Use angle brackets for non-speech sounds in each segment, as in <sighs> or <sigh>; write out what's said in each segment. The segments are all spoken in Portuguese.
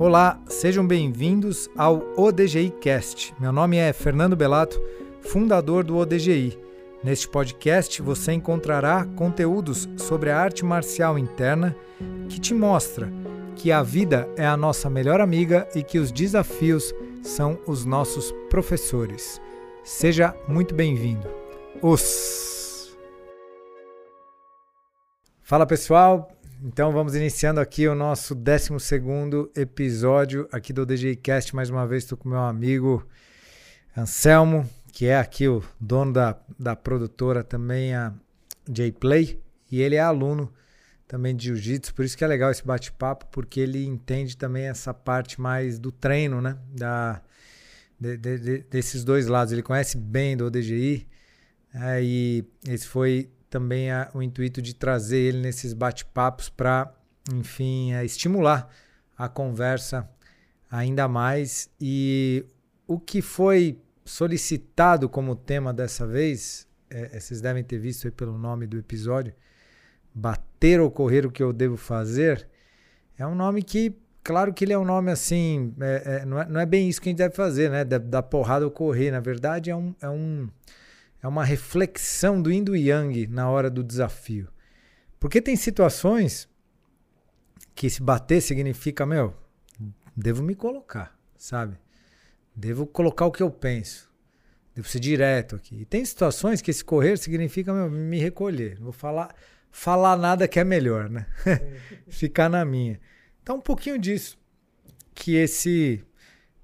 Olá, sejam bem-vindos ao ODGI Cast. Meu nome é Fernando Belato, fundador do ODGI. Neste podcast você encontrará conteúdos sobre a arte marcial interna que te mostra que a vida é a nossa melhor amiga e que os desafios são os nossos professores. Seja muito bem-vindo. Os Fala pessoal, então vamos iniciando aqui o nosso 12 episódio aqui do DJCast. Cast. Mais uma vez estou com meu amigo Anselmo, que é aqui o dono da, da produtora também, a J-Play, e ele é aluno também de jiu-jitsu, por isso que é legal esse bate-papo, porque ele entende também essa parte mais do treino, né? Da, de, de, de, desses dois lados. Ele conhece bem do ODGI, é, e esse foi também a, o intuito de trazer ele nesses bate-papos para, enfim, é, estimular a conversa ainda mais. E o que foi solicitado como tema dessa vez, é, é vocês devem ter visto aí pelo nome do episódio, Bater ou Correr o que eu devo fazer, é um nome que, claro que ele é um nome assim, é, é, não, é, não é bem isso que a gente deve fazer, né? Da, da porrada ou correr. Na verdade, é um, é um é uma reflexão do yin do yang na hora do desafio. Porque tem situações que se bater significa, meu, devo me colocar, sabe? Devo colocar o que eu penso. Devo ser direto aqui. E tem situações que esse correr significa, meu, me recolher. Não vou falar, falar nada que é melhor, né? <laughs> Ficar na minha. Então, um pouquinho disso que esse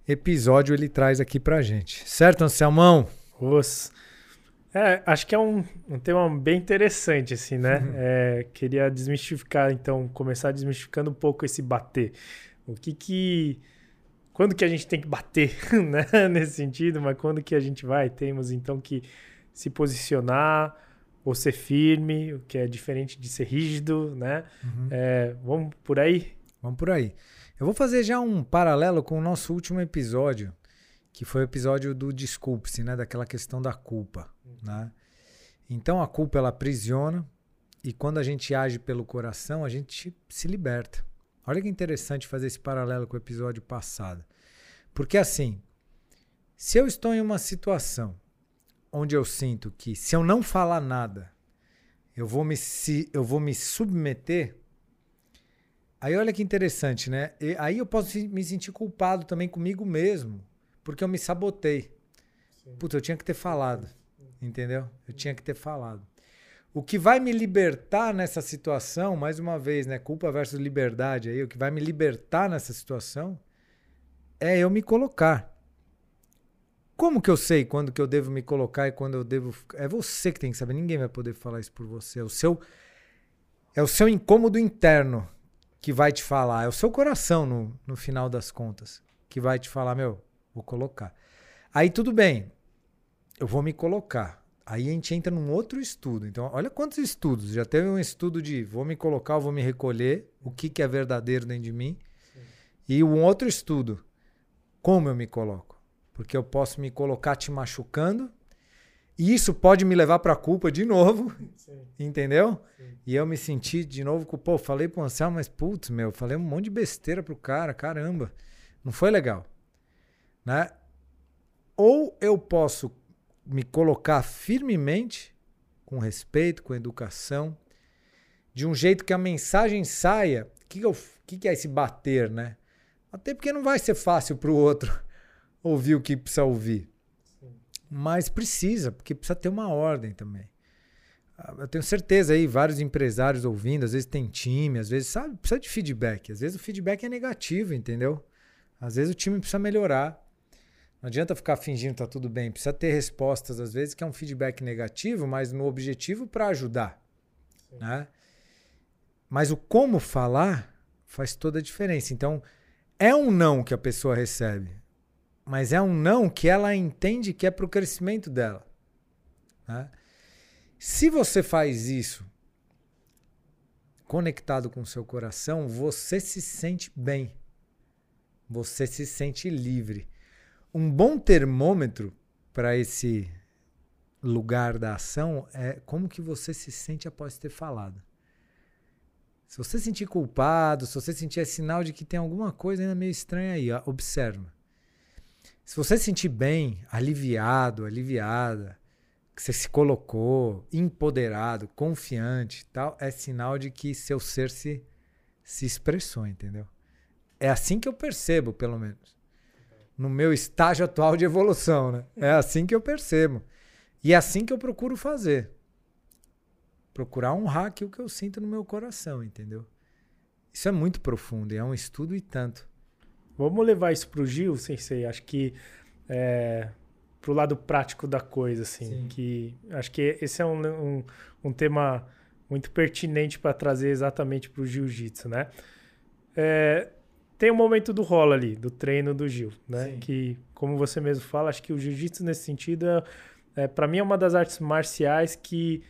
episódio ele traz aqui pra gente. Certo, Anselmão? Os... É, acho que é um, um tema bem interessante, assim, né? Uhum. É, queria desmistificar, então, começar desmistificando um pouco esse bater. O que que... Quando que a gente tem que bater, <laughs> né? Nesse sentido, mas quando que a gente vai? Temos, então, que se posicionar ou ser firme, o que é diferente de ser rígido, né? Uhum. É, vamos por aí? Vamos por aí. Eu vou fazer já um paralelo com o nosso último episódio, que foi o episódio do desculpe-se, né? Daquela questão da culpa, uhum. né? Então a culpa ela aprisiona e quando a gente age pelo coração, a gente se liberta. Olha que interessante fazer esse paralelo com o episódio passado. Porque assim, se eu estou em uma situação onde eu sinto que se eu não falar nada, eu vou me, se, eu vou me submeter, aí olha que interessante, né? E aí eu posso me sentir culpado também comigo mesmo porque eu me sabotei. Sim. Puta, eu tinha que ter falado. Entendeu? Eu tinha que ter falado. O que vai me libertar nessa situação, mais uma vez, né? Culpa versus liberdade aí, o que vai me libertar nessa situação é eu me colocar. Como que eu sei quando que eu devo me colocar e quando eu devo. É você que tem que saber, ninguém vai poder falar isso por você. É o seu, é o seu incômodo interno que vai te falar. É o seu coração, no, no final das contas, que vai te falar: meu, Vou colocar. Aí tudo bem, eu vou me colocar. Aí a gente entra num outro estudo. Então, olha quantos estudos. Já teve um estudo de vou me colocar, vou me recolher, o que, que é verdadeiro dentro de mim. Sim. E um outro estudo, como eu me coloco. Porque eu posso me colocar te machucando, e isso pode me levar para a culpa de novo, Sim. entendeu? Sim. E eu me senti de novo com, pô, falei pro Anselmo, mas putz, meu, falei um monte de besteira pro cara, caramba. Não foi legal. Né? Ou eu posso me colocar firmemente, com respeito, com educação, de um jeito que a mensagem saia. O que, que, que, é esse bater, né? Até porque não vai ser fácil para o outro <laughs> ouvir o que precisa ouvir. Sim. Mas precisa, porque precisa ter uma ordem também. Ah, eu tenho certeza aí, vários empresários ouvindo, às vezes tem time, às vezes, sabe, precisa de feedback. Às vezes o feedback é negativo, entendeu? Às vezes o time precisa melhorar. Não adianta ficar fingindo que tá tudo bem. Precisa ter respostas, às vezes, que é um feedback negativo, mas no objetivo para ajudar. Né? Mas o como falar faz toda a diferença. Então, é um não que a pessoa recebe, mas é um não que ela entende que é para o crescimento dela. Né? Se você faz isso conectado com o seu coração, você se sente bem. Você se sente livre um bom termômetro para esse lugar da ação é como que você se sente após ter falado. Se você sentir culpado, se você sentir é sinal de que tem alguma coisa ainda meio estranha aí, observa. Se você sentir bem, aliviado, aliviada, que você se colocou empoderado, confiante tal, é sinal de que seu ser se, se expressou, entendeu? É assim que eu percebo, pelo menos. No meu estágio atual de evolução, né? É assim que eu percebo. E é assim que eu procuro fazer. Procurar honrar aquilo que eu sinto no meu coração, entendeu? Isso é muito profundo e é um estudo e tanto. Vamos levar isso para o Gil, Sensei. Acho que é, pro lado prático da coisa, assim. Sim. Que acho que esse é um, um, um tema muito pertinente para trazer exatamente para o jiu-jitsu, né? É, tem o um momento do rola ali, do treino do Gil, né? Sim. Que, como você mesmo fala, acho que o jiu-jitsu nesse sentido, é, é para mim, é uma das artes marciais que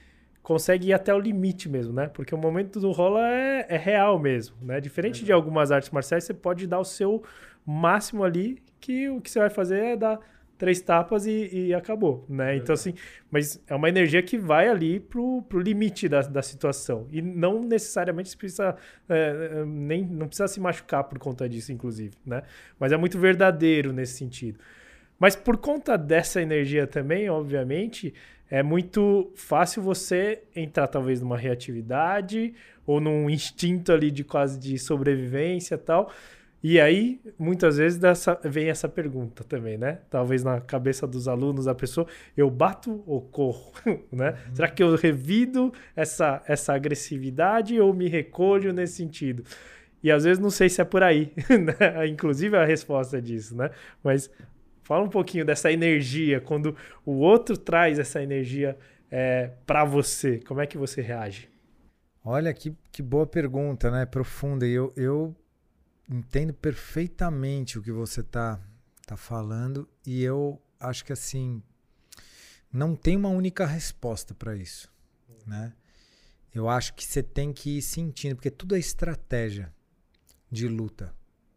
consegue ir até o limite mesmo, né? Porque o momento do rola é, é real mesmo, né? Diferente é de algumas artes marciais, você pode dar o seu máximo ali, que o que você vai fazer é dar três tapas e, e acabou, né? Então, assim, mas é uma energia que vai ali pro, pro limite da, da situação. E não necessariamente você precisa, é, é, nem, não precisa se machucar por conta disso, inclusive, né? Mas é muito verdadeiro nesse sentido. Mas por conta dessa energia também, obviamente, é muito fácil você entrar talvez numa reatividade ou num instinto ali de quase de sobrevivência e tal, e aí, muitas vezes dessa, vem essa pergunta também, né? Talvez na cabeça dos alunos, a pessoa, eu bato ou corro, <laughs> né? Uhum. Será que eu revido essa, essa agressividade ou me recolho nesse sentido? E às vezes não sei se é por aí, <laughs> né? Inclusive a resposta disso, né? Mas fala um pouquinho dessa energia, quando o outro traz essa energia é, para você, como é que você reage? Olha, que, que boa pergunta, né? Profunda. E eu, eu entendo perfeitamente o que você está tá falando e eu acho que assim não tem uma única resposta para isso, né? Eu acho que você tem que ir sentindo, porque tudo é estratégia de luta,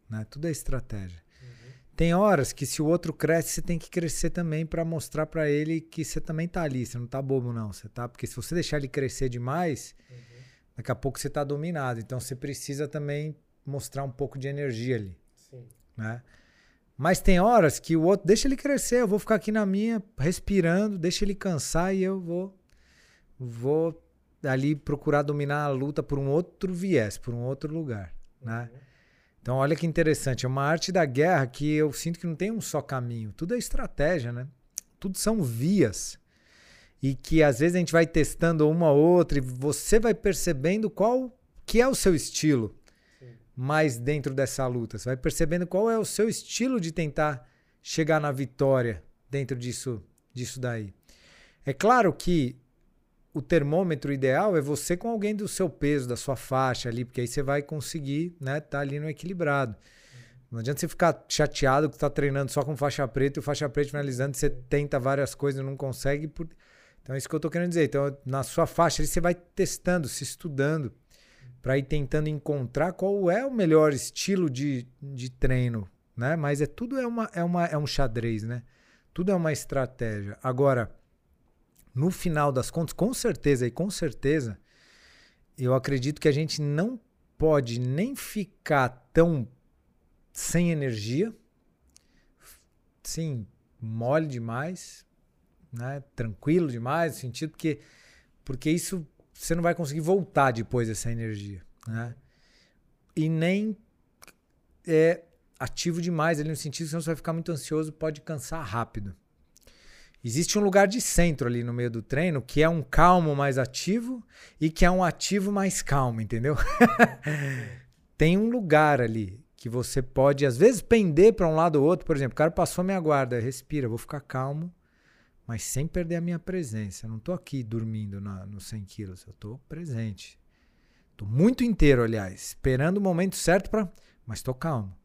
né? Tudo é estratégia. Uhum. Tem horas que se o outro cresce, você tem que crescer também para mostrar para ele que você também tá ali, você não tá bobo não, você tá, porque se você deixar ele crescer demais, uhum. daqui a pouco você tá dominado. Então você precisa também mostrar um pouco de energia ali. Sim. Né? Mas tem horas que o outro deixa ele crescer, eu vou ficar aqui na minha, respirando, deixa ele cansar e eu vou vou ali procurar dominar a luta por um outro viés, por um outro lugar, né? Uhum. Então olha que interessante, é uma arte da guerra que eu sinto que não tem um só caminho, tudo é estratégia, né? Tudo são vias. E que às vezes a gente vai testando uma ou outra e você vai percebendo qual que é o seu estilo mais dentro dessa luta. Você vai percebendo qual é o seu estilo de tentar chegar na vitória dentro disso, disso daí. É claro que o termômetro ideal é você com alguém do seu peso, da sua faixa ali, porque aí você vai conseguir, né, tá ali no equilibrado. Não adianta você ficar chateado que está treinando só com faixa preta e o faixa preta finalizando, você tenta várias coisas e não consegue. Por... Então é isso que eu estou querendo dizer. Então, na sua faixa ali, você vai testando, se estudando para ir tentando encontrar qual é o melhor estilo de, de treino, né? Mas é tudo é, uma, é, uma, é um xadrez, né? Tudo é uma estratégia. Agora, no final das contas, com certeza e com certeza, eu acredito que a gente não pode nem ficar tão sem energia, sim, mole demais, né? Tranquilo demais, no sentido que porque isso você não vai conseguir voltar depois dessa energia, né? E nem é ativo demais ali no sentido senão você vai ficar muito ansioso, pode cansar rápido. Existe um lugar de centro ali no meio do treino que é um calmo mais ativo e que é um ativo mais calmo, entendeu? <laughs> Tem um lugar ali que você pode, às vezes, pender para um lado ou outro. Por exemplo, o cara passou minha guarda, respira, vou ficar calmo mas sem perder a minha presença. Eu não estou aqui dormindo na, nos 100 quilos, eu estou presente. Estou muito inteiro, aliás, esperando o momento certo para. Mas estou calmo.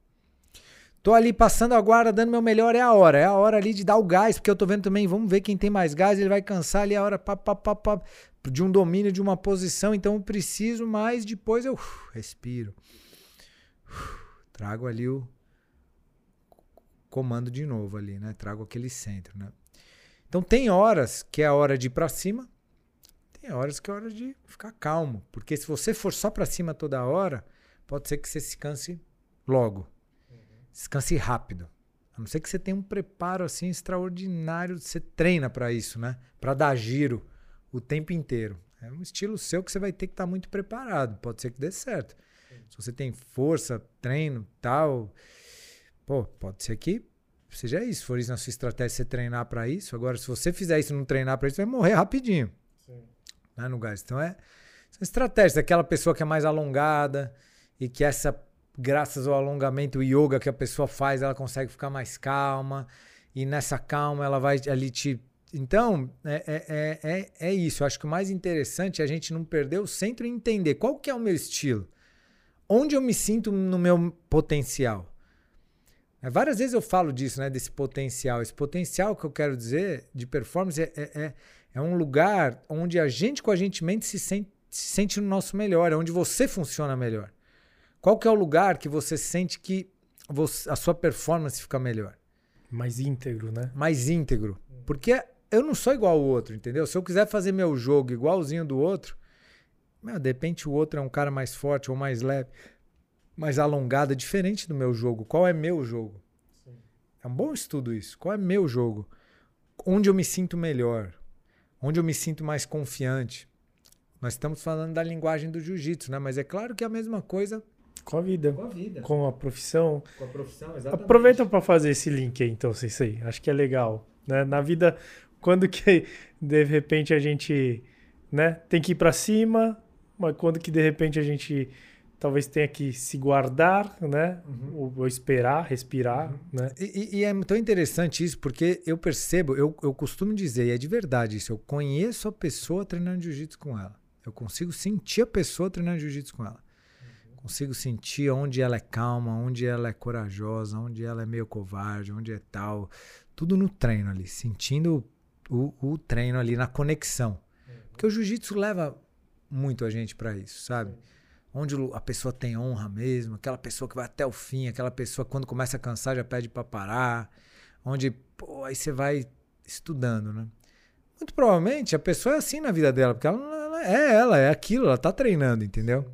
Estou ali passando a guarda, dando meu melhor, é a hora. É a hora ali de dar o gás, porque eu estou vendo também, vamos ver quem tem mais gás, ele vai cansar ali a hora pá, pá, pá, pá, de um domínio, de uma posição, então eu preciso mais, depois eu respiro. Trago ali o comando de novo ali, né? Trago aquele centro, né? Então tem horas que é a hora de ir para cima, tem horas que é hora de ficar calmo. Porque se você for só para cima toda hora, pode ser que você se canse logo. Uhum. Se canse rápido. A não ser que você tenha um preparo assim extraordinário, você treina para isso, né? Para dar giro o tempo inteiro. É um estilo seu que você vai ter que estar tá muito preparado. Pode ser que dê certo. Sim. Se você tem força, treino, tal, pô, pode ser que seja isso. Se for isso na sua estratégia, você treinar para isso. Agora, se você fizer isso e não treinar para isso, você vai morrer rapidinho. Sim. Né, no gás. Então é são estratégias daquela pessoa que é mais alongada e que essa graças ao alongamento, o yoga que a pessoa faz, ela consegue ficar mais calma. E nessa calma ela vai ali te então, é, é, é, é isso. Eu acho que o mais interessante é a gente não perder o centro e entender qual que é o meu estilo. Onde eu me sinto no meu potencial. É, várias vezes eu falo disso, né? Desse potencial. Esse potencial que eu quero dizer de performance é, é, é, é um lugar onde a gente com a gente mente se sente, se sente no nosso melhor, é onde você funciona melhor. Qual que é o lugar que você sente que você, a sua performance fica melhor? Mais íntegro, né? Mais íntegro. Porque eu não sou igual ao outro, entendeu? Se eu quiser fazer meu jogo igualzinho do outro, meu, de repente o outro é um cara mais forte ou mais leve, mais alongado, é diferente do meu jogo. Qual é meu jogo? Sim. É um bom estudo isso. Qual é meu jogo? Onde eu me sinto melhor? Onde eu me sinto mais confiante? Nós estamos falando da linguagem do jiu-jitsu, né? Mas é claro que é a mesma coisa com a vida. Com a vida. Com a profissão. Com a profissão, exatamente. Aproveita para fazer esse link aí, então, Sensei. Acho que é legal. Né? Na vida, quando que <laughs> de repente a gente né, tem que ir para cima, mas quando que de repente a gente talvez tenha que se guardar, né? Uhum. Ou, esperar, respirar, uhum. né? E, e, é tão interessante isso, porque eu percebo, eu, eu costumo dizer, e é de verdade isso, eu conheço a pessoa treinando jiu-jitsu com ela. Eu consigo sentir a pessoa treinando jiu-jitsu com ela. Uhum. Consigo sentir onde ela é calma, onde ela é corajosa, onde ela é meio covarde, onde é tal. Tudo no treino ali, sentindo o, o treino ali na conexão. Uhum. Porque o jiu-jitsu leva muito a gente para isso, sabe? Onde a pessoa tem honra mesmo, aquela pessoa que vai até o fim, aquela pessoa quando começa a cansar já pede para parar, onde pô, aí você vai estudando, né? Muito provavelmente a pessoa é assim na vida dela, porque ela, ela é ela, é aquilo, ela tá treinando, entendeu?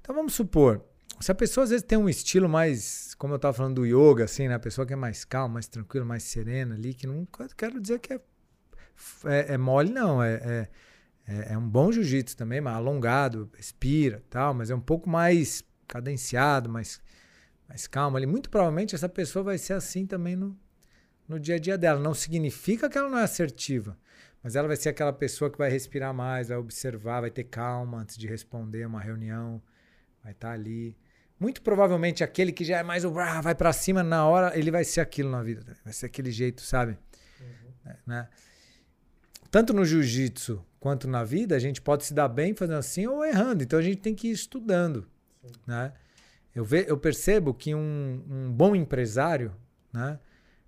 Então vamos supor, se a pessoa às vezes tem um estilo mais, como eu estava falando do yoga, assim, né? A pessoa que é mais calma, mais tranquila, mais serena ali, que não quero dizer que é é, é mole, não. É, é, é, é um bom jiu-jitsu também, mas alongado, respira tal, mas é um pouco mais cadenciado, mais, mais calmo ali. Muito provavelmente essa pessoa vai ser assim também no, no dia a dia dela. Não significa que ela não é assertiva, mas ela vai ser aquela pessoa que vai respirar mais, vai observar, vai ter calma antes de responder uma reunião, vai estar tá ali. Muito provavelmente aquele que já é mais o vai para cima na hora, ele vai ser aquilo na vida, vai ser aquele jeito, sabe? Uhum. Né? tanto no jiu-jitsu quanto na vida, a gente pode se dar bem fazendo assim ou errando. Então a gente tem que ir estudando. Né? Eu, ve, eu percebo que um, um bom empresário né,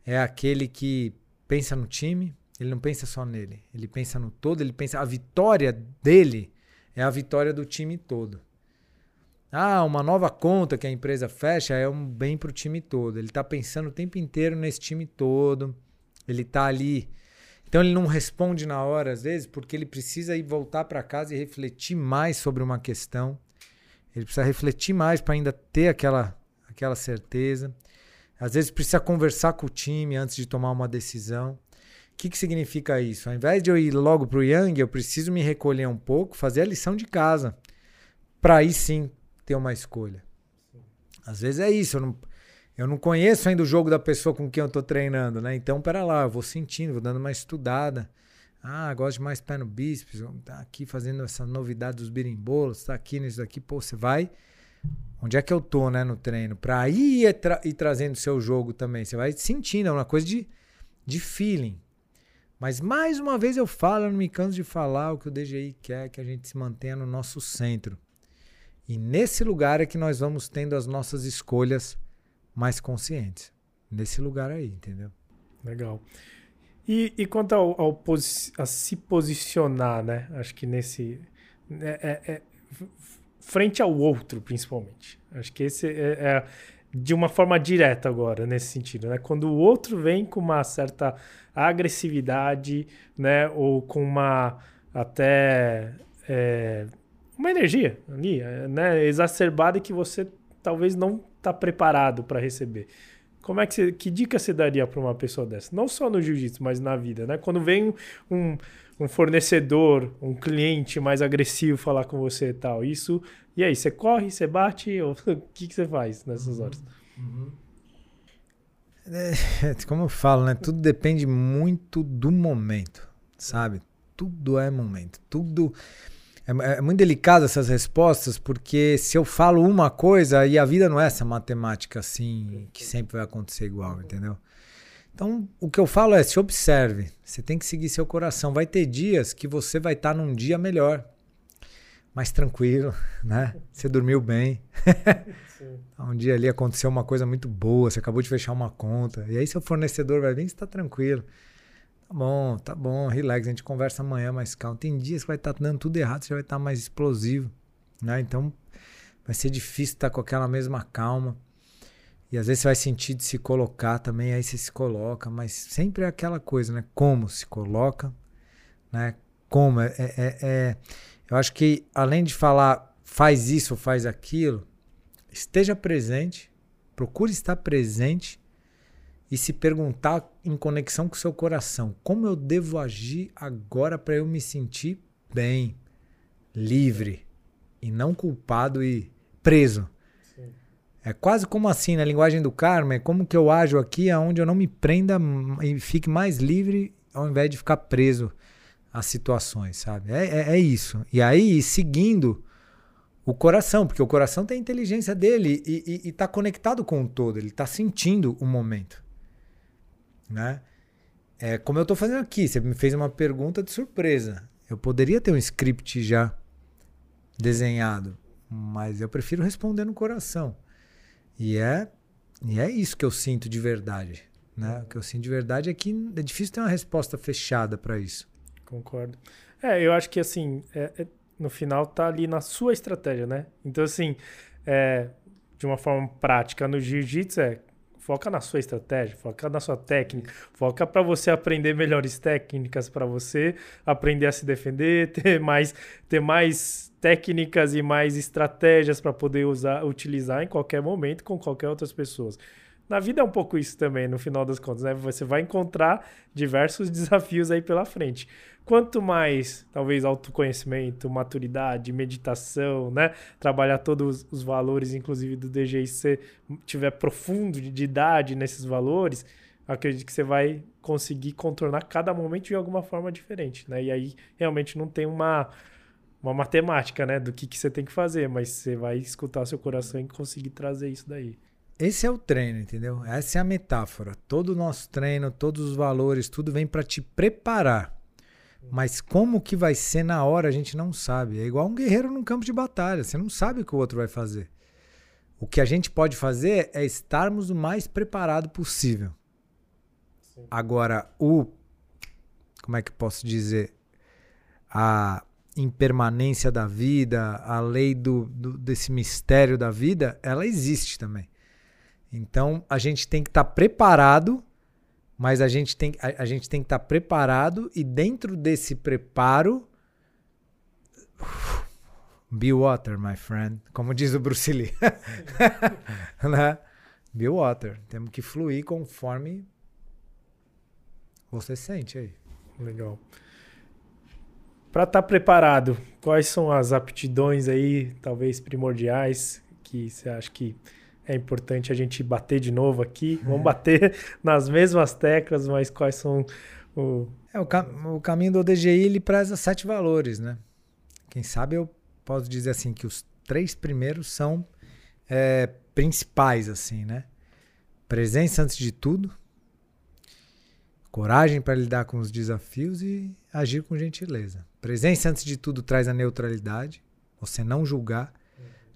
é aquele que pensa no time, ele não pensa só nele, ele pensa no todo, ele pensa. A vitória dele é a vitória do time todo. Ah, uma nova conta que a empresa fecha é um bem para o time todo. Ele está pensando o tempo inteiro nesse time todo. Ele está ali então ele não responde na hora, às vezes, porque ele precisa ir voltar para casa e refletir mais sobre uma questão. Ele precisa refletir mais para ainda ter aquela, aquela certeza. Às vezes precisa conversar com o time antes de tomar uma decisão. O que, que significa isso? Ao invés de eu ir logo para o Yang, eu preciso me recolher um pouco, fazer a lição de casa, para aí sim ter uma escolha. Às vezes é isso. Eu não, eu não conheço ainda o jogo da pessoa com quem eu estou treinando, né? Então, pera lá, eu vou sentindo, vou dando uma estudada. Ah, gosto de mais pé no bíceps, tá aqui fazendo essa novidade dos birimbolos, tá aqui nisso daqui, pô, você vai. Onde é que eu tô, né, no treino? Pra aí ir, tra ir trazendo o seu jogo também. Você vai sentindo, é uma coisa de, de feeling. Mas mais uma vez eu falo, eu não me canso de falar o que o DGI quer que a gente se mantenha no nosso centro. E nesse lugar é que nós vamos tendo as nossas escolhas mais conscientes. Nesse lugar aí, entendeu? Legal. E, e quanto ao, ao a se posicionar, né? Acho que nesse. É, é, é, frente ao outro, principalmente. Acho que esse é, é, de uma forma direta agora, nesse sentido, né? Quando o outro vem com uma certa agressividade, né? Ou com uma até é, uma energia ali, né, exacerbada que você talvez não está preparado para receber. Como é que você, que dica você daria para uma pessoa dessa? Não só no jiu-jitsu, mas na vida, né? Quando vem um, um fornecedor, um cliente mais agressivo falar com você e tal, isso, e aí, você corre, você bate, ou <laughs> o que, que você faz nessas uhum. horas? Uhum. É, como eu falo, né? Tudo depende muito do momento, sabe? Tudo é momento, tudo é, é, muito delicado essas respostas, porque se eu falo uma coisa e a vida não é essa matemática assim, que sempre vai acontecer igual, entendeu? Então, o que eu falo é: se observe, você tem que seguir seu coração. Vai ter dias que você vai estar num dia melhor, mais tranquilo, <laughs> né? Você dormiu bem. <laughs> um dia ali aconteceu uma coisa muito boa, você acabou de fechar uma conta, e aí seu fornecedor vai vir e está tranquilo. Tá bom, tá bom, relax, a gente conversa amanhã mais calmo. Tem dias que vai estar tá dando tudo errado, você vai estar tá mais explosivo, né? Então vai ser difícil estar tá com aquela mesma calma. E às vezes você vai sentir de se colocar também, aí você se coloca, mas sempre é aquela coisa, né? Como se coloca, né? Como é, é, é, é eu acho que além de falar faz isso faz aquilo, esteja presente, procure estar presente e se perguntar em conexão com o seu coração: como eu devo agir agora para eu me sentir bem, livre e não culpado e preso? Sim. É quase como assim, na linguagem do karma, é como que eu ajo aqui aonde eu não me prenda e fique mais livre ao invés de ficar preso às situações, sabe? É, é, é isso. E aí, seguindo o coração, porque o coração tem a inteligência dele e está conectado com o todo, ele está sentindo o momento né? É como eu estou fazendo aqui, você me fez uma pergunta de surpresa. Eu poderia ter um script já desenhado, mas eu prefiro responder no coração. E é, e é isso que eu sinto de verdade. Né? O que eu sinto de verdade é que é difícil ter uma resposta fechada para isso. Concordo. É, eu acho que assim, é, é, no final tá ali na sua estratégia, né? Então, assim, é, de uma forma prática no jiu-jitsu é Foca na sua estratégia, foca na sua técnica, foca para você aprender melhores técnicas, para você aprender a se defender, <laughs> ter mais, ter mais técnicas e mais estratégias para poder usar, utilizar em qualquer momento com qualquer outras pessoas. Na vida é um pouco isso também, no final das contas, né? Você vai encontrar diversos <laughs> desafios aí pela frente quanto mais, talvez, autoconhecimento, maturidade, meditação, né? Trabalhar todos os valores, inclusive do DGI, se você tiver profundo de idade nesses valores, acredito que você vai conseguir contornar cada momento de alguma forma diferente, né? E aí realmente não tem uma, uma matemática, né? Do que, que você tem que fazer, mas você vai escutar seu coração e conseguir trazer isso daí. Esse é o treino, entendeu? Essa é a metáfora. Todo o nosso treino, todos os valores, tudo vem para te preparar mas como que vai ser na hora a gente não sabe. É igual um guerreiro num campo de batalha. Você não sabe o que o outro vai fazer. O que a gente pode fazer é estarmos o mais preparado possível. Sim. Agora, o. Como é que posso dizer? A impermanência da vida, a lei do, do desse mistério da vida, ela existe também. Então, a gente tem que estar tá preparado mas a gente tem, a, a gente tem que estar tá preparado e dentro desse preparo. <sighs> Be water, my friend. Como diz o Bruce Lee. <laughs> né? Be water. Temos que fluir conforme você sente aí. Legal. Para estar tá preparado, quais são as aptidões aí, talvez primordiais, que você acha que é importante a gente bater de novo aqui. Vamos bater <laughs> nas mesmas teclas, mas quais são o. É, o, o caminho do ODGI ele preza sete valores, né? Quem sabe eu posso dizer assim que os três primeiros são é, principais, assim, né? Presença antes de tudo, coragem para lidar com os desafios e agir com gentileza. Presença antes de tudo traz a neutralidade, você não julgar.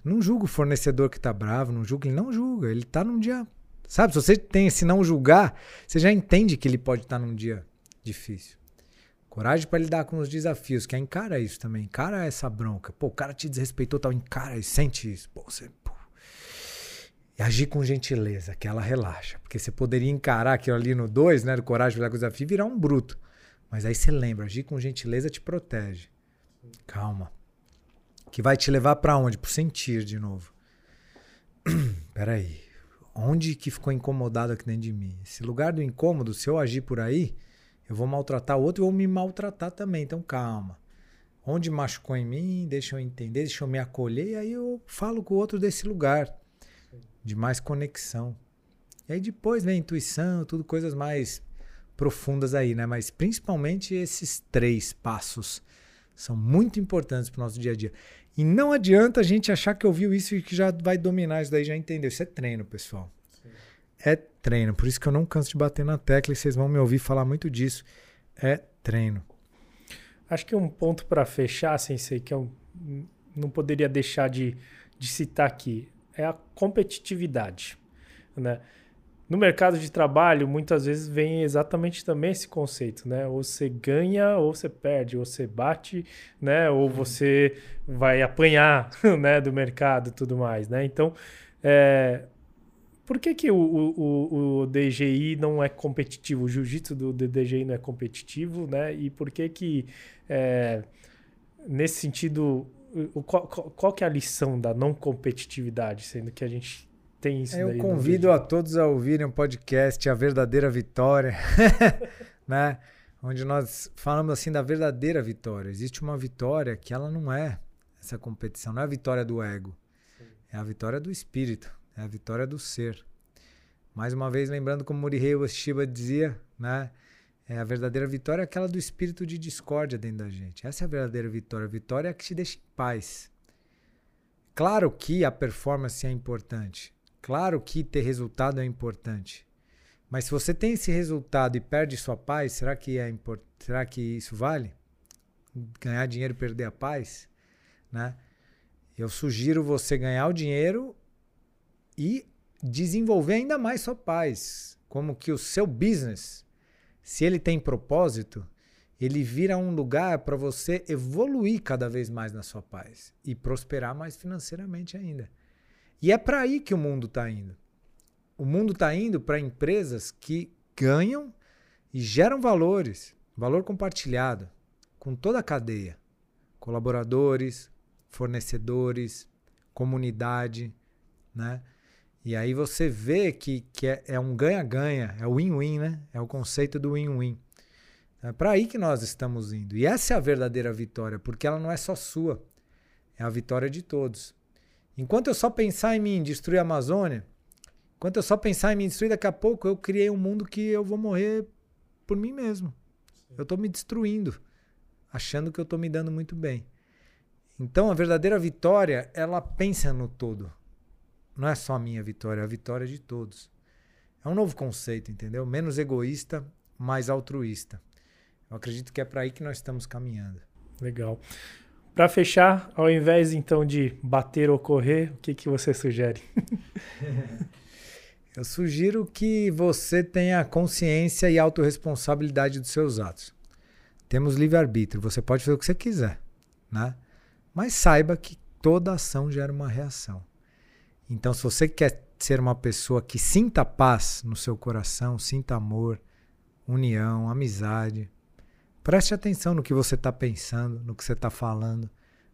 Não julga o fornecedor que tá bravo, não julga, ele não julga, ele tá num dia. Sabe, se você tem esse não julgar, você já entende que ele pode estar tá num dia difícil. Coragem para lidar com os desafios, que é encara isso também, encara essa bronca. Pô, o cara te desrespeitou, tal, encara isso, sente isso. Pô, você. Pô. E agir com gentileza, que ela relaxa. Porque você poderia encarar aquilo ali no 2, né? Do coragem para lidar com os desafios e virar um bruto. Mas aí você lembra, agir com gentileza te protege. Calma. Que vai te levar para onde? Pro sentir de novo. <clears throat> Peraí. Onde que ficou incomodado aqui dentro de mim? Esse lugar do incômodo, se eu agir por aí, eu vou maltratar o outro e vou me maltratar também. Então calma. Onde machucou em mim, deixa eu entender, deixa eu me acolher, e aí eu falo com o outro desse lugar. De mais conexão. E aí depois vem a intuição, tudo coisas mais profundas aí, né? Mas principalmente esses três passos são muito importantes para o nosso dia a dia. E não adianta a gente achar que ouviu isso e que já vai dominar isso daí, já entendeu. Isso é treino, pessoal. Sim. É treino. Por isso que eu não canso de bater na tecla e vocês vão me ouvir falar muito disso. É treino. Acho que um ponto para fechar, Sensei, que eu não poderia deixar de, de citar aqui, é a competitividade. Né? No mercado de trabalho, muitas vezes vem exatamente também esse conceito, né? Ou você ganha ou você perde, ou você bate, né? Ou uhum. você vai apanhar, <laughs> né? Do mercado e tudo mais, né? Então, é... por que, que o, o, o DGI não é competitivo? O jiu-jitsu do DGI não é competitivo, né? E por que que, é... nesse sentido, qual, qual que é a lição da não competitividade, sendo que a gente tem isso. Eu convido a todos a ouvirem o podcast A Verdadeira Vitória, <laughs> né? Onde nós falamos assim da verdadeira vitória. Existe uma vitória que ela não é essa competição, não é a vitória do ego. Sim. É a vitória do espírito, é a vitória do ser. Mais uma vez lembrando como Morihei Ueshiba dizia, né? É a verdadeira vitória é aquela do espírito de discórdia dentro da gente. Essa é a verdadeira vitória. A vitória é a que te deixa em paz. Claro que a performance é importante. Claro que ter resultado é importante. Mas se você tem esse resultado e perde sua paz, será que é import... será que isso vale? Ganhar dinheiro e perder a paz, né? Eu sugiro você ganhar o dinheiro e desenvolver ainda mais sua paz, como que o seu business, se ele tem propósito, ele vira um lugar para você evoluir cada vez mais na sua paz e prosperar mais financeiramente ainda. E é para aí que o mundo está indo. O mundo está indo para empresas que ganham e geram valores, valor compartilhado, com toda a cadeia. Colaboradores, fornecedores, comunidade, né? E aí você vê que, que é, é um ganha-ganha, é o win-win, né? É o conceito do win-win. É para aí que nós estamos indo. E essa é a verdadeira vitória, porque ela não é só sua, é a vitória de todos. Enquanto eu só pensar em mim destruir a Amazônia, enquanto eu só pensar em me destruir, daqui a pouco eu criei um mundo que eu vou morrer por mim mesmo. Sim. Eu estou me destruindo, achando que eu estou me dando muito bem. Então a verdadeira vitória, ela pensa no todo. Não é só a minha vitória, é a vitória de todos. É um novo conceito, entendeu? Menos egoísta, mais altruísta. Eu acredito que é para aí que nós estamos caminhando. Legal. Para fechar, ao invés então de bater ou correr, o que, que você sugere? <laughs> Eu sugiro que você tenha consciência e autorresponsabilidade dos seus atos. Temos livre-arbítrio, você pode fazer o que você quiser, né? Mas saiba que toda ação gera uma reação. Então, se você quer ser uma pessoa que sinta paz no seu coração, sinta amor, união, amizade, Preste atenção no que você está pensando, no que você está falando,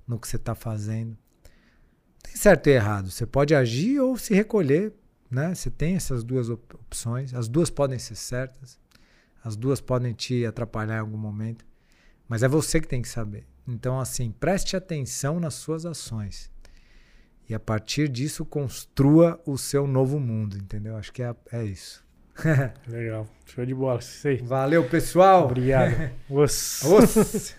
no que você está fazendo. Tem certo e errado. Você pode agir ou se recolher. Né? Você tem essas duas opções. As duas podem ser certas. As duas podem te atrapalhar em algum momento. Mas é você que tem que saber. Então, assim, preste atenção nas suas ações. E a partir disso, construa o seu novo mundo, entendeu? Acho que é, é isso. <laughs> Legal. Show de bola. Sei. Valeu, pessoal. Obrigado. <laughs> Os. Os.